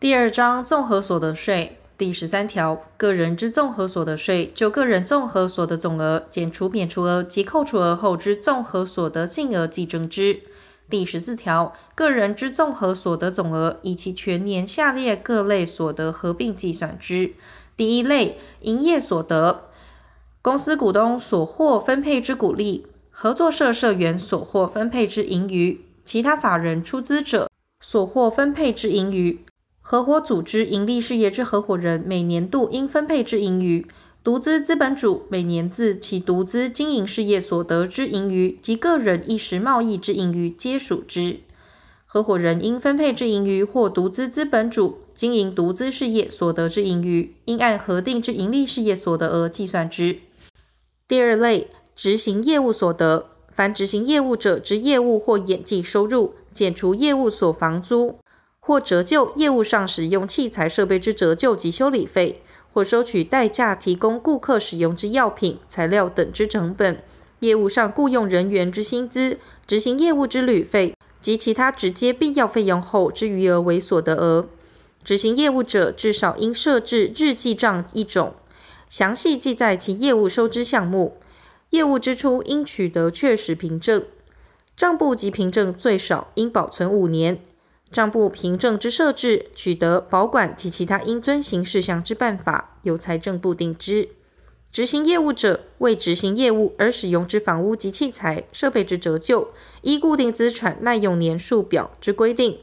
第二章综合所得税第十三条，个人之综合所得税，就个人综合所得总额减除免除额及扣除额后之综合所得净额计征之。第十四条，个人之综合所得总额，以其全年下列各类所得合并计算之。第一类，营业所得，公司股东所获分配之股利，合作社社员所获分配之盈余，其他法人出资者所获分配之盈余，合伙组织盈利事业之合伙人每年度应分配之盈余。独资资本主每年自其独资经营事业所得之盈余及个人一时贸易之盈余皆属之。合伙人应分配之盈余或独资资本主经营独资事业所得之盈余，应按核定之盈利事业所得额计算之。第二类，执行业务所得，凡执行业务者之业务或演技收入，减除业务所房租或折旧业务上使用器材设备之折旧及修理费。或收取代价提供顾客使用之药品、材料等之成本，业务上雇用人员之薪资、执行业务之旅费及其他直接必要费用后之余额为所得额。执行业务者至少应设置日记账一种，详细记载其业务收支项目。业务支出应取得确实凭证，账簿及凭证最少应保存五年。账簿凭证之设置、取得、保管及其他应遵行事项之办法，由财政部定之。执行业务者，为执行业务而使用之房屋及器材设备之折旧，依固定资产耐用年数表之规定，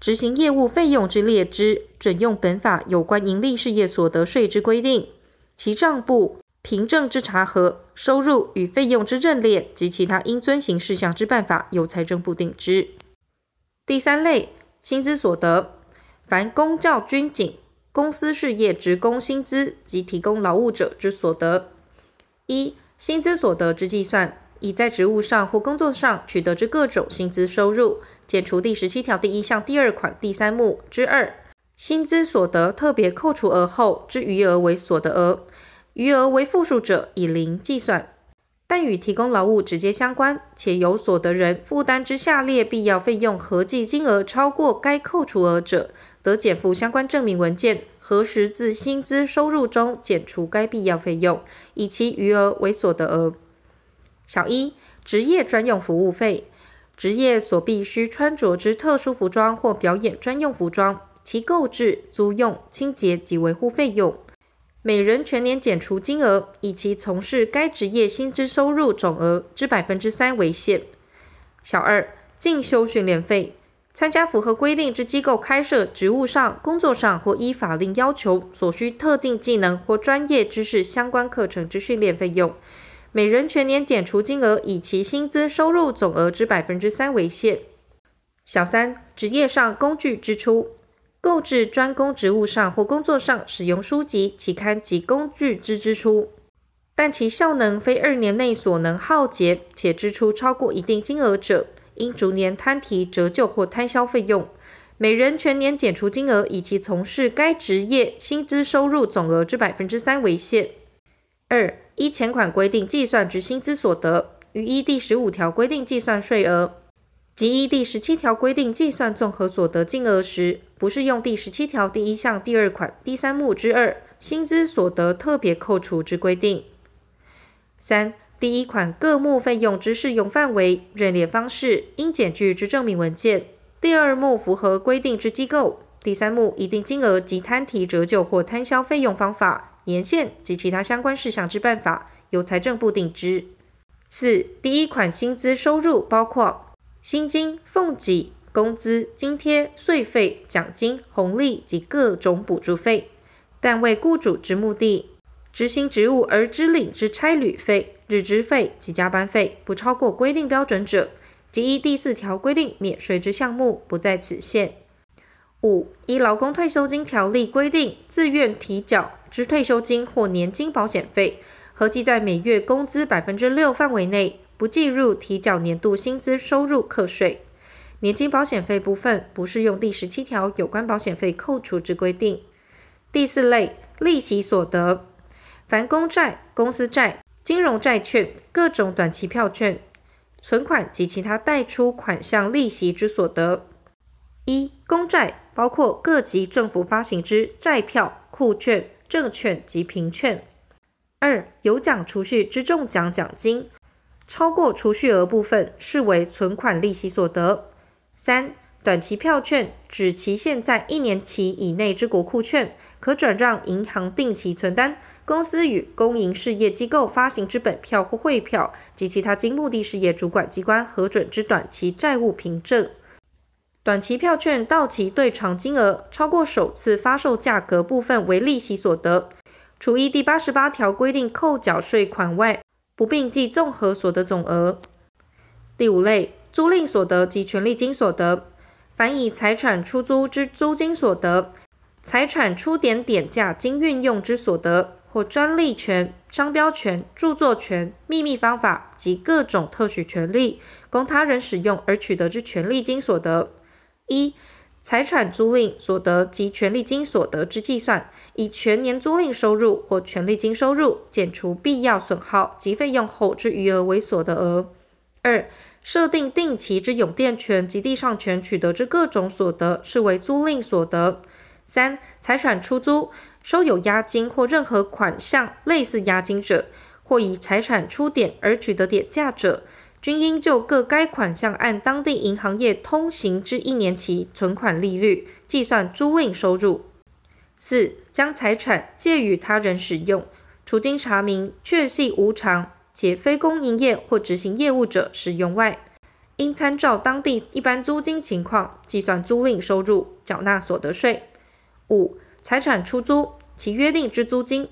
执行业务费用之列支，准用本法有关营利事业所得税之规定。其账簿凭证之查核、收入与费用之认列及其他应遵行事项之办法，由财政部定之。第三类。薪资所得，凡公教军警、公司事业职工薪资及提供劳务者之所得。一、薪资所得之计算，以在职务上或工作上取得之各种薪资收入，减除第十七条第一项第二款第三目之二薪资所得特别扣除额后之余额为所得额，余额为负数者以零计算。但与提供劳务直接相关，且由所得人负担之下列必要费用合计金额超过该扣除额者，得减附相关证明文件，核实自薪资收入中减除该必要费用，以其余额为所得额。小一，职业专用服务费，职业所必须穿着之特殊服装或表演专用服装，其购置、租用、清洁及维护费用。每人全年减除金额，以其从事该职业薪资收入总额之百分之三为限。小二，进修训练费，参加符合规定之机构开设职务上、工作上或依法令要求所需特定技能或专业知识相关课程之训练费用，每人全年减除金额，以其薪资收入总额之百分之三为限。小三，职业上工具支出。购置专供职务上或工作上使用书籍、期刊及工具之支出，但其效能非二年内所能耗竭，且支出超过一定金额者，应逐年摊提折旧或摊销费用。每人全年减除金额，以其从事该职业薪资收入总额之百分之三为限。二、依前款规定计算之薪资所得，于依第十五条规定计算税额。即依第十七条规定计算综合所得金额时，不适用第十七条第一项第二款第三目之二薪资所得特别扣除之规定。三、第一款各目费用之适用范围、认列方式、应检具之证明文件；第二目符合规定之机构；第三目一定金额及摊提折旧或摊销费用方法、年限及其他相关事项之办法，由财政部定之。四、第一款薪资收入包括。薪金、俸给、工资、津贴、税费、奖金、红利及各种补助费，但为雇主之目的执行职务而支领之差旅费、日支费及加班费，不超过规定标准者，即依第四条规定免税之项目，不在此限。五、依劳工退休金条例规定自愿提缴之退休金或年金保险费，合计在每月工资百分之六范围内。不计入提缴年度薪资收入课税，年金保险费部分不适用第十七条有关保险费扣除之规定。第四类利息所得，凡公债、公司债、金融债券、各种短期票券、存款及其他贷出款项利息之所得。一、公债。包括各级政府发行之债票、库券、证券及凭券。二、有奖储蓄之中奖奖金，超过储蓄额部分，视为存款利息所得。三、短期票券指期限在一年期以内之国库券，可转让银行定期存单、公司与公营事业机构发行之本票或汇票及其他经目的事业主管机关核准之短期债务凭证。短期票券到期对偿金额超过首次发售价格部分为利息所得，除依第八十八条规定扣缴税款外，不并计综合所得总额。第五类，租赁所得及权利金所得。凡以财产出租之租金所得、财产出典点价经运用之所得，或专利权、商标权、著作权、秘密方法及各种特许权利，供他人使用而取得之权利金所得。一、财产租赁所得及权利金所得之计算，以全年租赁收入或权利金收入减除必要损耗及费用后之余额为所得额。二、设定定期之永电权及地上权取得之各种所得，视为租赁所得。三、财产出租收有押金或任何款项类似押金者，或以财产出典而取得典价者，均应就各该款项按当地银行业通行之一年期存款利率计算租赁收入。四、将财产借予他人使用，除经查明确系无偿。且非公营业或执行业务者使用外，应参照当地一般租金情况计算租赁收入，缴纳所得税。五、财产出租其约定之租金，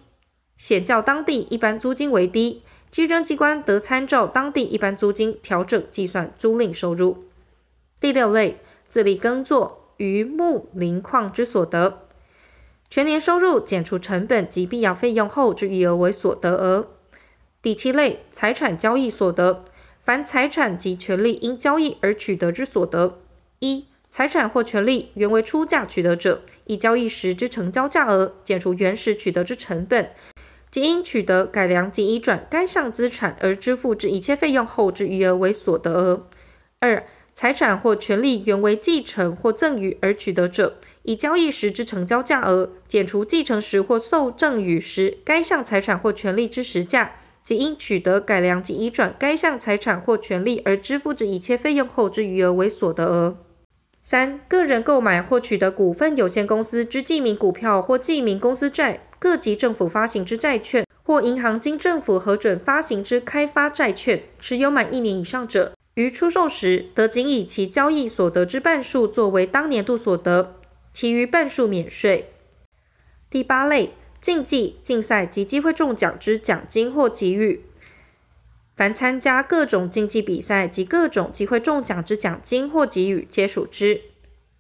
显较当地一般租金为低，稽征机关得参照当地一般租金调整计算租赁收入。第六类，自力耕作、渔牧林矿之所得，全年收入减除成本及必要费用后之余额为所得额。第七类财产交易所得，凡财产及权利因交易而取得之所得，一、财产或权利原为出价取得者，以交易时之成交价额减除原始取得之成本，即因取得、改良及移转该项资产而支付之一切费用后之余额为所得额。二、财产或权利原为继承或赠与而取得者，以交易时之成交价额减除继承时或受赠与时该项财产或权利之实价。即因取得、改良及移转该项财产或权利而支付之一切费用后之余额为所得额。三、个人购买或取得股份有限公司之记名股票或记名公司债、各级政府发行之债券或银行经政府核准发行之开发债券，持有满一年以上者，于出售时得仅以其交易所得之半数作为当年度所得，其余半数免税。第八类。竞技、竞赛及机会中奖之奖金或给予，凡参加各种竞技比赛及各种机会中奖之奖金或给予，皆属之。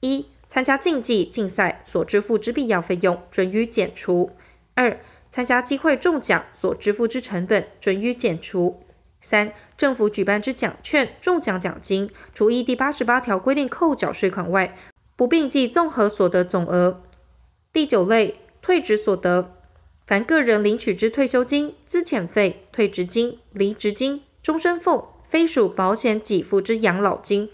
一、参加竞技、竞赛所支付之必要费用，准予减除；二、参加机会中奖所支付之成本，准予减除；三、政府举办之奖券、中奖奖金，除依第八十八条规定扣缴税款外，不并计综合所得总额。第九类。退职所得，凡个人领取之退休金、资遣费、退职金、离职金、终身俸，非属保险给付之养老金，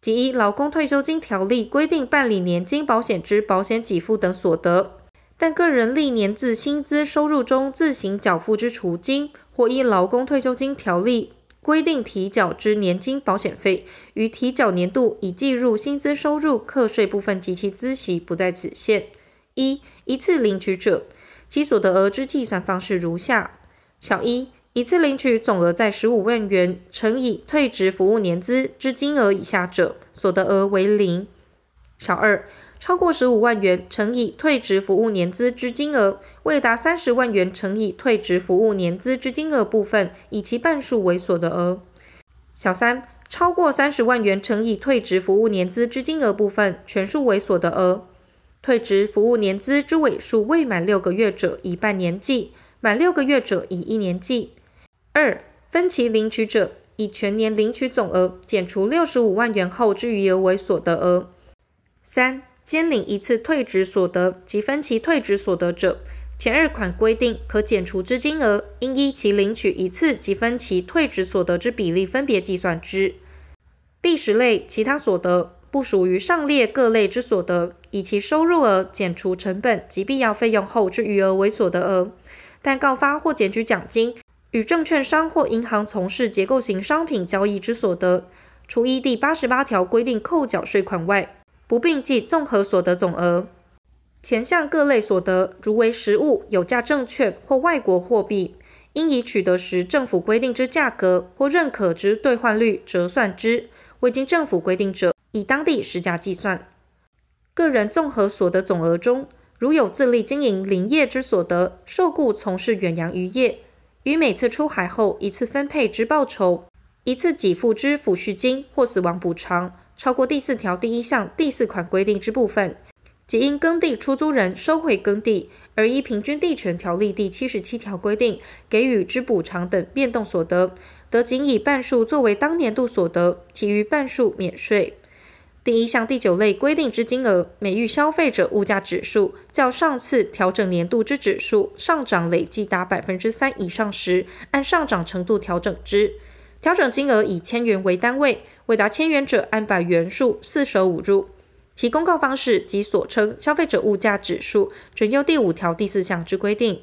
及依劳工退休金条例规定办理年金保险之保险给付等所得，但个人历年自薪资收入中自行缴付之除金，或依劳工退休金条例规定提缴之年金保险费，于提缴年度已计入薪资收入课税部分及其孳息不在此限。一、一次领取者，其所得额之计算方式如下：小一，一次领取总额在十五万元乘以退职服务年资之金额以下者，所得额为零；小二，超过十五万元乘以退职服务年资之金额，未达三十万元乘以退职服务年资之金额部分，以其半数为所得额；小三，超过三十万元乘以退职服务年资之金额部分，全数为所得额。退职服务年资之尾数未满六个月者，以半年计；满六个月者，以一年计。二、分期领取者，以全年领取总额减除六十五万元后之余额为所得额。三、兼领一次退职所得及分期退职所得者，前二款规定可减除之金额，应依其领取一次及分期退职所得之比例分别计算之。第十类其他所得。不属于上列各类之所得，以其收入额减除成本及必要费用后之余额为所得额。但告发或检举奖金与证券商或银行从事结构型商品交易之所得，除依第八十八条规定扣缴税款外，不并计综合所得总额。前项各类所得，如为实物、有价证券或外国货币，应以取得时政府规定之价格或认可之兑换率折算之。未经政府规定者，以当地实价计算。个人综合所得总额中，如有自力经营林业之所得，受雇从事远洋渔业，于每次出海后一次分配之报酬，一次给付之抚恤金或死亡补偿，超过第四条第一项第四款规定之部分，即因耕地出租人收回耕地，而依平均地权条例第七十七条规定给予之补偿等变动所得。得仅以半数作为当年度所得，其余半数免税。第一项第九类规定之金额，每遇消费者物价指数较上次调整年度之指数上涨累计达百分之三以上时，按上涨程度调整之。调整金额以千元为单位，未达千元者按百元数四舍五入。其公告方式及所称消费者物价指数，准用第五条第四项之规定。